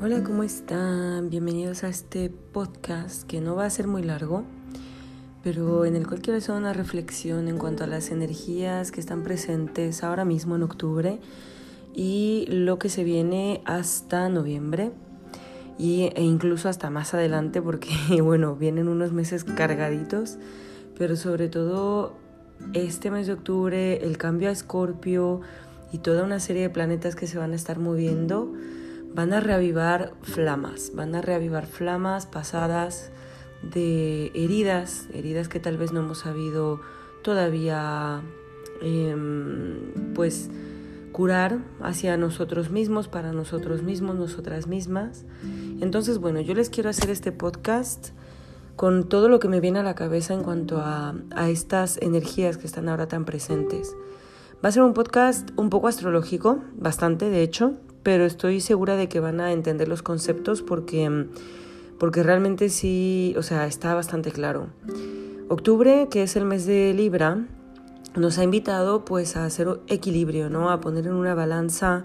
Hola, ¿cómo están? Bienvenidos a este podcast que no va a ser muy largo, pero en el cual quiero hacer una reflexión en cuanto a las energías que están presentes ahora mismo en octubre y lo que se viene hasta noviembre y, e incluso hasta más adelante porque, bueno, vienen unos meses cargaditos, pero sobre todo este mes de octubre, el cambio a Escorpio y toda una serie de planetas que se van a estar moviendo van a reavivar flamas, van a reavivar flamas pasadas de heridas, heridas que tal vez no hemos sabido todavía em, pues curar hacia nosotros mismos, para nosotros mismos, nosotras mismas. Entonces, bueno, yo les quiero hacer este podcast con todo lo que me viene a la cabeza en cuanto a, a estas energías que están ahora tan presentes. Va a ser un podcast un poco astrológico, bastante de hecho, pero estoy segura de que van a entender los conceptos porque, porque realmente sí, o sea, está bastante claro. Octubre, que es el mes de Libra, nos ha invitado pues a hacer equilibrio, ¿no? A poner en una balanza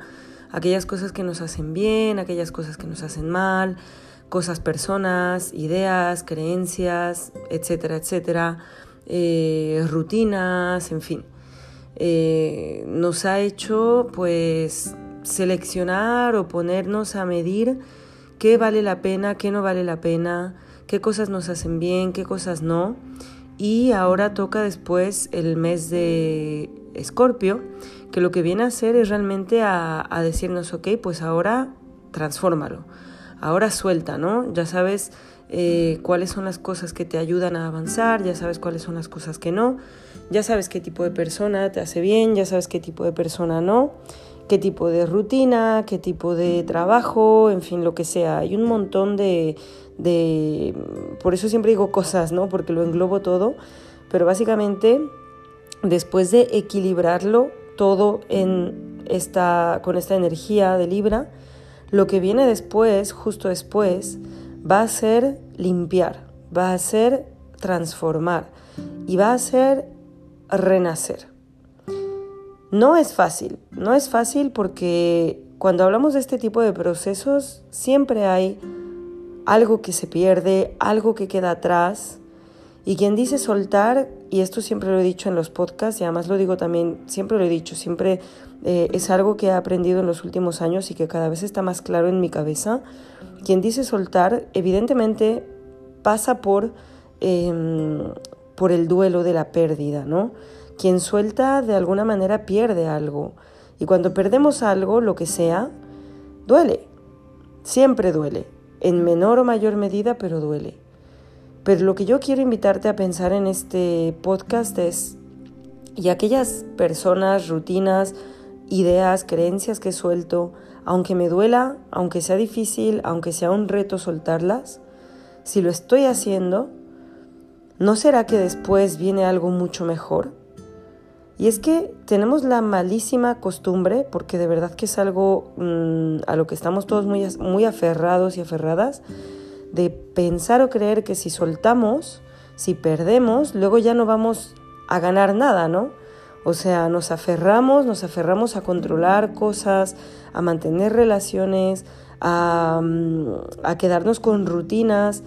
aquellas cosas que nos hacen bien, aquellas cosas que nos hacen mal, cosas, personas, ideas, creencias, etcétera, etcétera, eh, rutinas, en fin. Eh, nos ha hecho pues seleccionar o ponernos a medir qué vale la pena, qué no vale la pena, qué cosas nos hacen bien, qué cosas no. Y ahora toca después el mes de Escorpio, que lo que viene a hacer es realmente a, decirnos, ok, pues ahora transfórmalo, ahora suelta, ¿no? Ya sabes eh, cuáles son las cosas que te ayudan a avanzar, ya sabes cuáles son las cosas que no, ya sabes qué tipo de persona te hace bien, ya sabes qué tipo de persona no qué tipo de rutina, qué tipo de trabajo, en fin, lo que sea. Hay un montón de, de... Por eso siempre digo cosas, ¿no? Porque lo englobo todo. Pero básicamente, después de equilibrarlo todo en esta, con esta energía de Libra, lo que viene después, justo después, va a ser limpiar, va a ser transformar y va a ser renacer. No es fácil, no es fácil porque cuando hablamos de este tipo de procesos siempre hay algo que se pierde, algo que queda atrás. Y quien dice soltar, y esto siempre lo he dicho en los podcasts y además lo digo también, siempre lo he dicho, siempre eh, es algo que he aprendido en los últimos años y que cada vez está más claro en mi cabeza. Quien dice soltar, evidentemente pasa por, em, por el duelo de la pérdida, ¿no? Quien suelta de alguna manera pierde algo. Y cuando perdemos algo, lo que sea, duele. Siempre duele. En menor o mayor medida, pero duele. Pero lo que yo quiero invitarte a pensar en este podcast es, y aquellas personas, rutinas, ideas, creencias que suelto, aunque me duela, aunque sea difícil, aunque sea un reto soltarlas, si lo estoy haciendo, ¿no será que después viene algo mucho mejor? Y es que tenemos la malísima costumbre, porque de verdad que es algo mm, a lo que estamos todos muy, muy aferrados y aferradas, de pensar o creer que si soltamos, si perdemos, luego ya no vamos a ganar nada, ¿no? O sea, nos aferramos, nos aferramos a controlar cosas, a mantener relaciones, a, mm, a quedarnos con rutinas,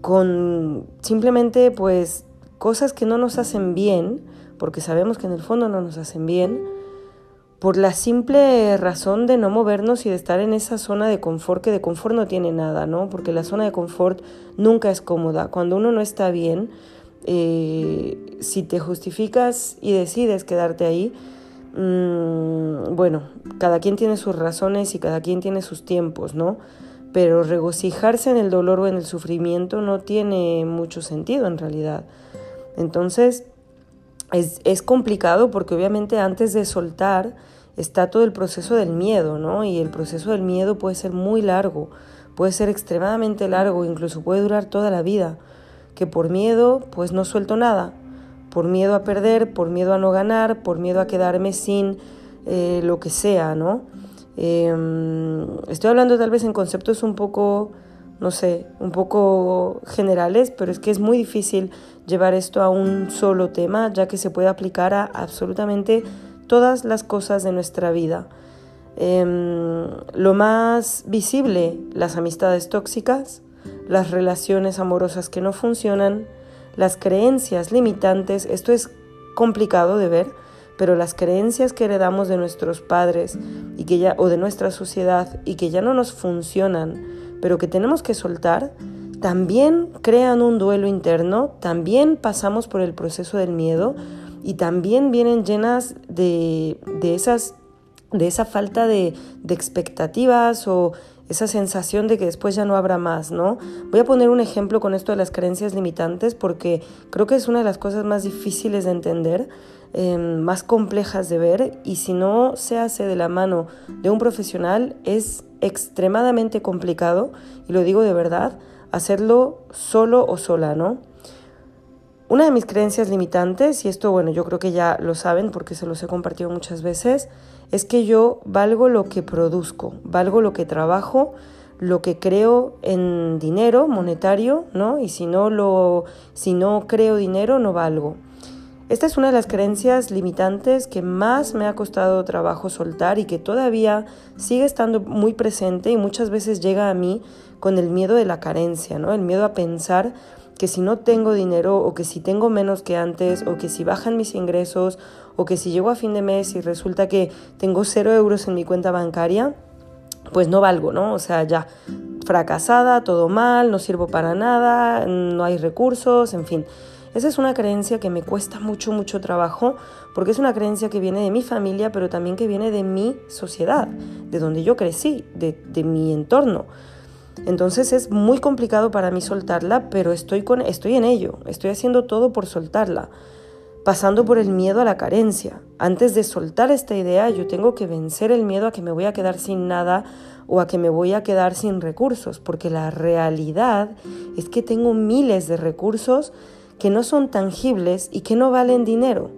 con simplemente pues cosas que no nos hacen bien porque sabemos que en el fondo no nos hacen bien, por la simple razón de no movernos y de estar en esa zona de confort, que de confort no tiene nada, ¿no? Porque la zona de confort nunca es cómoda. Cuando uno no está bien, eh, si te justificas y decides quedarte ahí, mm, bueno, cada quien tiene sus razones y cada quien tiene sus tiempos, ¿no? Pero regocijarse en el dolor o en el sufrimiento no tiene mucho sentido en realidad. Entonces, es, complicado porque obviamente antes de soltar está todo el proceso del miedo, ¿no? Y el proceso del miedo puede ser muy largo, puede ser extremadamente largo, incluso puede durar toda la vida, que por miedo pues no suelto nada, por miedo a perder, por miedo a no ganar, por miedo a quedarme sin eh, lo que sea, ¿no? Em, estoy hablando tal vez en conceptos un poco no sé, un poco generales, pero es que es muy difícil llevar esto a un solo tema, ya que se puede aplicar a absolutamente todas las cosas de nuestra vida. Em, lo más visible, las amistades tóxicas, las relaciones amorosas que no funcionan, las creencias limitantes, esto es complicado de ver, pero las creencias que heredamos de nuestros padres y que ya o de nuestra sociedad y que ya no nos funcionan, pero que tenemos que soltar, también crean un duelo interno, también pasamos por el proceso del miedo y también vienen llenas de, de esas de esa falta de, expectativas o esa sensación de que después ya no habrá más, ¿no? Voy a poner un ejemplo con esto de las creencias limitantes porque creo que es una de las cosas más difíciles de entender, em, más complejas de ver y si no se hace de la mano de un profesional es extremadamente complicado y lo digo de verdad, hacerlo solo o sola, ¿no? Una de mis creencias limitantes, y esto bueno, yo creo que ya lo saben porque se los he compartido muchas veces, es que yo valgo lo que produzco, valgo lo que trabajo, lo que creo en dinero monetario, ¿no? Y si no lo si no creo dinero no valgo. Esta es una de las creencias limitantes que más me ha costado trabajo soltar y que todavía sigue estando muy presente y muchas veces llega a mí con el miedo de la carencia, ¿no? El miedo a pensar que si no tengo dinero o que si tengo menos que antes o que si bajan mis ingresos o que si llego a fin de mes y resulta que tengo cero euros en mi cuenta bancaria, pues no valgo, ¿no? O sea, ya fracasada, todo mal, no sirvo para nada, no hay recursos, en fin. Esa es una creencia que me cuesta mucho, mucho trabajo, porque es una creencia que viene de mi familia, pero también que viene de mi sociedad, de donde yo crecí, de, mi entorno. Entonces es muy complicado para mí soltarla, pero estoy, con, estoy en ello, estoy haciendo todo por soltarla, pasando por el miedo a la carencia. Antes de soltar esta idea, yo tengo que vencer el miedo a que me voy a quedar sin nada o a que me voy a quedar sin recursos, porque la realidad es que tengo miles de recursos que no son tangibles y que no valen dinero.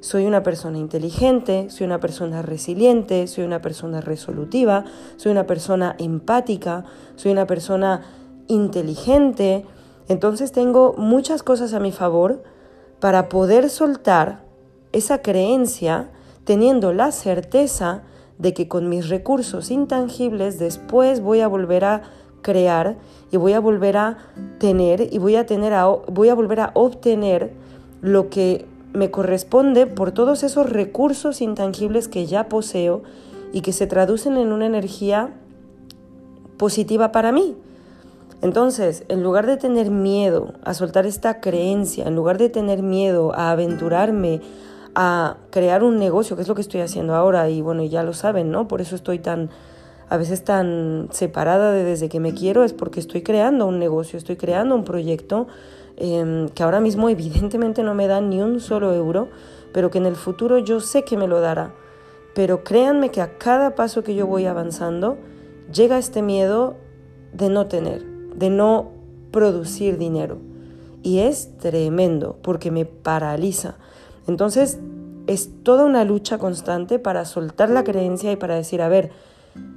Soy una persona inteligente, soy una persona resiliente, soy una persona resolutiva, soy una persona empática, soy una persona inteligente. Entonces tengo muchas cosas a mi favor para poder soltar esa creencia teniendo la certeza de que con mis recursos intangibles después voy a volver a crear y voy a volver a tener y voy a tener voy a volver a obtener lo que me corresponde por todos esos recursos intangibles que ya poseo y que se traducen en una energía positiva para mí. Entonces, en lugar de tener miedo a soltar esta creencia, en lugar de tener miedo a aventurarme a crear un negocio, que es lo que estoy haciendo ahora, y bueno, ya lo saben, ¿no? Por eso estoy tan, a veces tan separada de desde que me quiero, es porque estoy creando un negocio, estoy creando un proyecto Em, que ahora mismo evidentemente no me da ni un solo euro, pero que en el futuro yo sé que me lo dará. Pero créanme que a cada paso que yo voy avanzando, llega este miedo de no tener, de no producir dinero. Y es tremendo porque me paraliza. Entonces es toda una lucha constante para soltar la creencia y para decir, a ver,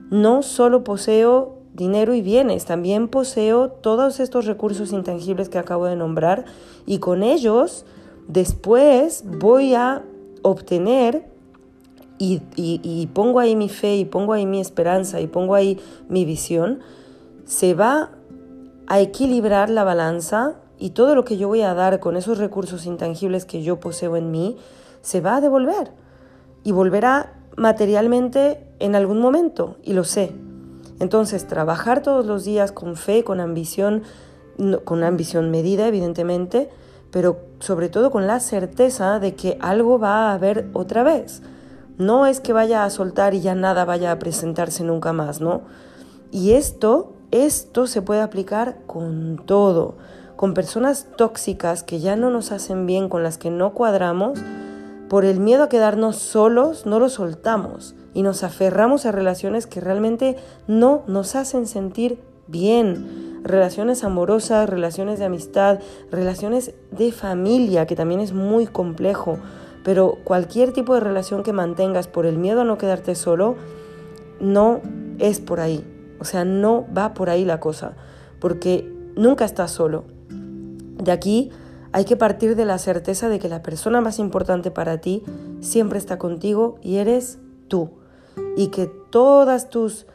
no solo poseo dinero y bienes. También poseo todos estos recursos intangibles que acabo de nombrar y con ellos después voy a obtener y, y, pongo ahí mi fe y pongo ahí mi esperanza y pongo ahí mi visión, se va a equilibrar la balanza y todo lo que yo voy a dar con esos recursos intangibles que yo poseo en mí, se va a devolver y volverá materialmente en algún momento, y lo sé, entonces, trabajar todos los días con fe, con ambición, con ambición medida, evidentemente, pero sobre todo con la certeza de que algo va a haber otra vez. No es que vaya a soltar y ya nada vaya a presentarse nunca más, ¿no? Y esto, esto se puede aplicar con todo, con personas tóxicas que ya no nos hacen bien, con las que no cuadramos, por el miedo a quedarnos solos, no lo soltamos y nos aferramos a relaciones que realmente no nos hacen sentir bien. Relaciones amorosas, relaciones de amistad, relaciones de familia, que también es muy complejo. Pero cualquier tipo de relación que mantengas por el miedo a no quedarte solo, no es por ahí. O sea, no va por ahí la cosa. Porque nunca estás solo. De aquí hay que partir de la certeza de que la persona más importante para ti siempre está contigo y eres tú. y que todas tus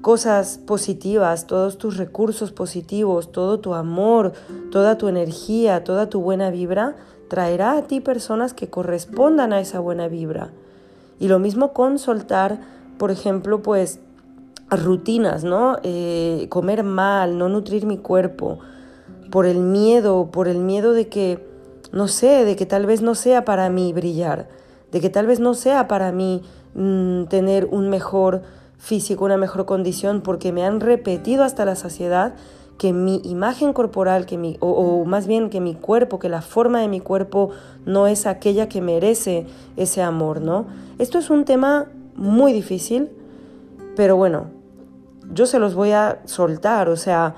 cosas positivas, todos tus recursos positivos, todo tu amor, toda tu energía, toda tu buena vibra, traerá a ti personas que correspondan a esa buena vibra. Y lo mismo con soltar, por ejemplo, pues rutinas, ¿no? Eh, comer mal, no nutrir mi cuerpo, por el miedo, por el miedo de que, no sé, de que tal vez no sea para mí brillar, de que tal vez no sea para mí mm, tener un mejor físico, una mejor condición, porque me han repetido hasta la saciedad que mi imagen corporal, que mi, o, más bien que mi cuerpo, que la forma de mi cuerpo no es aquella que merece ese amor, ¿no? Esto es un tema muy difícil, pero bueno, yo se los voy a soltar, o sea,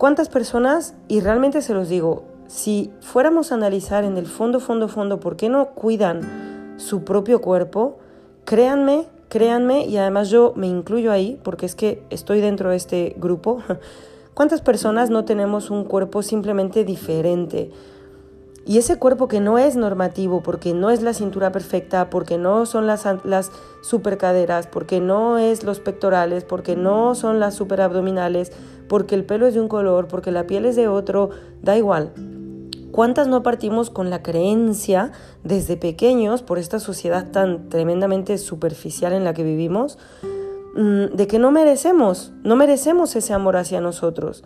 ¿cuántas personas, y realmente se los digo, si fuéramos a analizar en el fondo, fondo, fondo, por qué no cuidan su propio cuerpo, créanme Créanme, y además yo me incluyo ahí, porque es que estoy dentro de este grupo, ¿cuántas personas no tenemos un cuerpo simplemente diferente? Y ese cuerpo que no es normativo, porque no es la cintura perfecta, porque no son las, las super caderas, porque no es los pectorales, porque no son las super abdominales, porque el pelo es de un color, porque la piel es de otro, da igual. ¿Cuántas no partimos con la creencia desde pequeños, por esta sociedad tan tremendamente superficial en la que vivimos, mm, de que no merecemos, no merecemos ese amor hacia nosotros?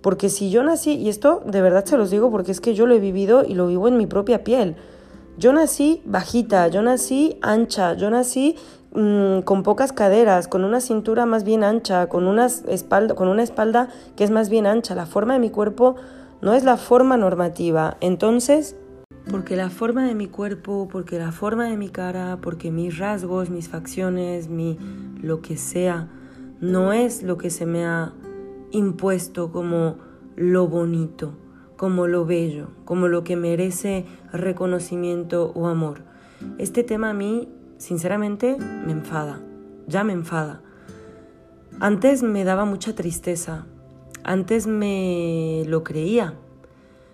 Porque si yo nací, y esto de verdad se los digo porque es que yo lo he vivido y lo vivo en mi propia piel, yo nací bajita, yo nací ancha, yo nací mm, con pocas caderas, con una cintura más bien ancha, con una, espalda, con una espalda que es más bien ancha. La forma de mi cuerpo no es la forma normativa. Entonces, porque la forma de mi cuerpo, porque la forma de mi cara, porque mis rasgos, mis facciones, mi lo que sea, no es lo que se me ha impuesto como lo bonito, como lo bello, como lo que merece reconocimiento o amor. Este tema a mí, sinceramente, me enfada, ya me enfada. Antes me daba mucha tristeza, antes me lo creía,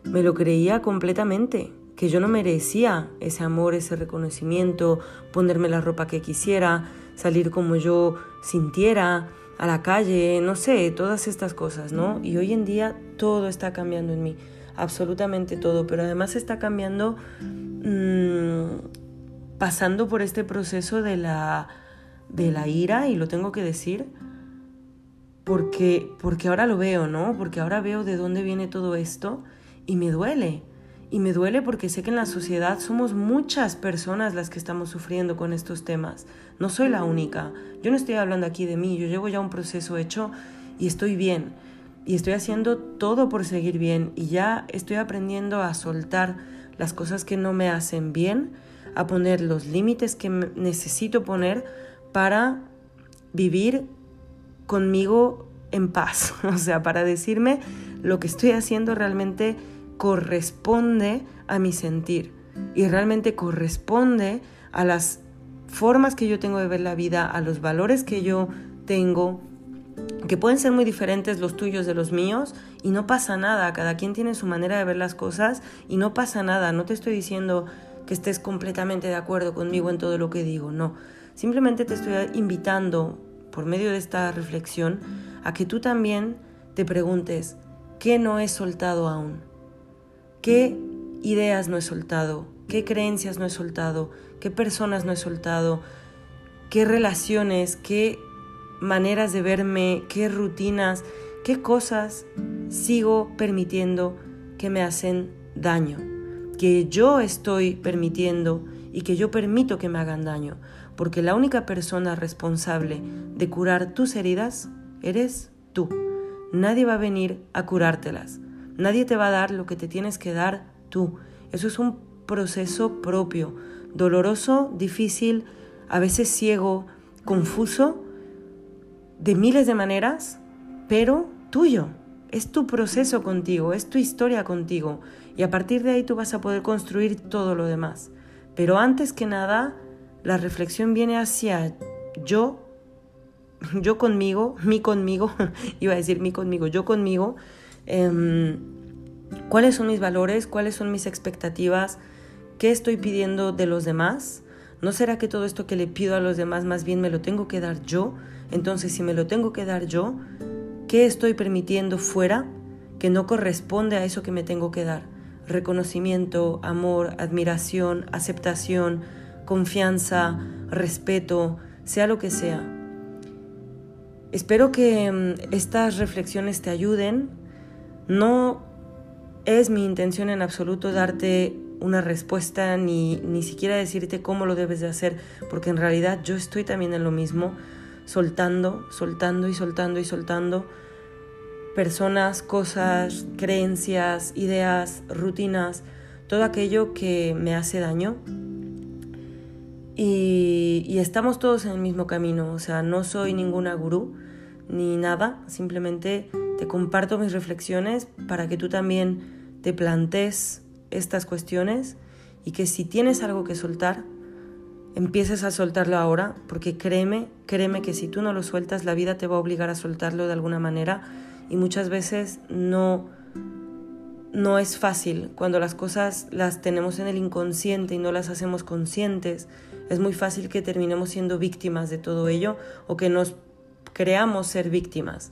me lo creía completamente, que yo no merecía ese amor, ese reconocimiento, ponerme la ropa que quisiera, salir como yo sintiera, a la calle, no sé, todas estas cosas, ¿no? Y hoy en día todo está cambiando en mí, absolutamente todo, pero además está cambiando mmm, pasando por este proceso de la, de la ira, y lo tengo que decir, porque, porque ahora lo veo, ¿no? Porque ahora veo de dónde viene todo esto y me duele. Y me duele porque sé que en la sociedad somos muchas personas las que estamos sufriendo con estos temas. No soy la única. Yo no estoy hablando aquí de mí, yo llevo ya un proceso hecho y estoy bien. Y estoy haciendo todo por seguir bien y ya estoy aprendiendo a soltar las cosas que no me hacen bien, a poner los límites que necesito poner para vivir conmigo en paz, o sea, para decirme lo que estoy haciendo realmente corresponde a mi sentir y realmente corresponde a las formas que yo tengo de ver la vida, a los valores que yo tengo, que pueden ser muy diferentes los tuyos de los míos y no pasa nada, cada quien tiene su manera de ver las cosas y no pasa nada, no te estoy diciendo que estés completamente de acuerdo conmigo en todo lo que digo, no, simplemente te estoy invitando por medio de esta reflexión, a que tú también te preguntes, ¿qué no he soltado aún? ¿Qué ideas no he soltado? ¿Qué creencias no he soltado? ¿Qué personas no he soltado? ¿Qué relaciones? ¿Qué maneras de verme? ¿Qué rutinas? ¿Qué cosas sigo permitiendo que me hacen daño? Que yo estoy permitiendo y que yo permito que me hagan daño porque la única persona responsable de curar tus heridas eres tú. Nadie va a venir a curártelas. Nadie te va a dar lo que te tienes que dar tú. Eso es un proceso propio, doloroso, difícil, a veces ciego, confuso, de miles de maneras, pero tuyo. Es tu proceso contigo, es tu historia contigo. Y a partir de ahí tú vas a poder construir todo lo demás. Pero antes que nada, la reflexión viene hacia yo, yo conmigo, mi conmigo, iba a decir mi conmigo, yo conmigo, em, cuáles son mis valores, cuáles son mis expectativas, qué estoy pidiendo de los demás. ¿No será que todo esto que le pido a los demás más bien me lo tengo que dar yo? Entonces, si me lo tengo que dar yo, ¿qué estoy permitiendo fuera que no corresponde a eso que me tengo que dar? Reconocimiento, amor, admiración, aceptación, confianza, respeto, sea lo que sea. Espero que mm, estas reflexiones te ayuden. No es mi intención en absoluto darte una respuesta ni, ni siquiera decirte cómo lo debes de hacer, porque en realidad yo estoy también en lo mismo, soltando, soltando y soltando y soltando personas, cosas, creencias, ideas, rutinas, todo aquello que me hace daño. Y, y, estamos todos en el mismo camino, o sea, no soy ninguna gurú ni nada, simplemente te comparto mis reflexiones para que tú también te plantes estas cuestiones y que si tienes algo que soltar, empieces a soltarlo ahora, porque créeme, créeme que si tú no lo sueltas, la vida te va a obligar a soltarlo de alguna manera y muchas veces no no es fácil cuando las cosas las tenemos en el inconsciente y no las hacemos conscientes. Es muy fácil que terminemos siendo víctimas de todo ello o que nos creamos ser víctimas.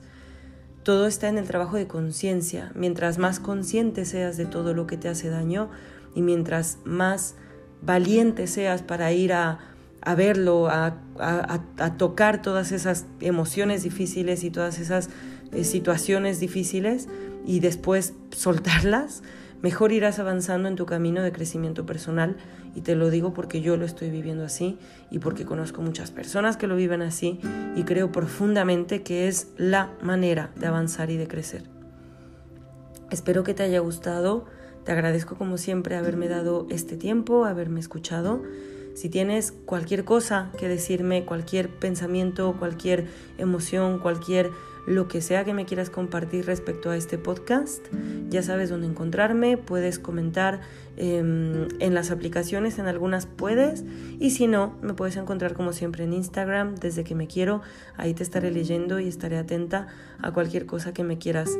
Todo está en el trabajo de conciencia. Mientras más consciente seas de todo lo que te hace daño y mientras más valiente seas para ir a, verlo, a, tocar todas esas emociones difíciles y todas esas eh, situaciones difíciles y después soltarlas, mejor irás avanzando en tu camino de crecimiento personal y te lo digo porque yo lo estoy viviendo así y porque conozco muchas personas que lo viven así y creo profundamente que es la manera de avanzar y de crecer. Espero que te haya gustado, te agradezco como siempre haberme dado este tiempo, haberme escuchado. Si tienes cualquier cosa que decirme, cualquier pensamiento, cualquier emoción, cualquier lo que sea que me quieras compartir respecto a este podcast. Ya sabes dónde encontrarme, puedes comentar em, en las aplicaciones, en algunas puedes, y si no, me puedes encontrar como siempre en Instagram, desde que me quiero, ahí te estaré leyendo y estaré atenta a cualquier cosa que me quieras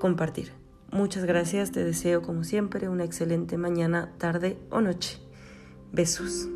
compartir. Muchas gracias, te deseo como siempre una excelente mañana, tarde o noche. Besos.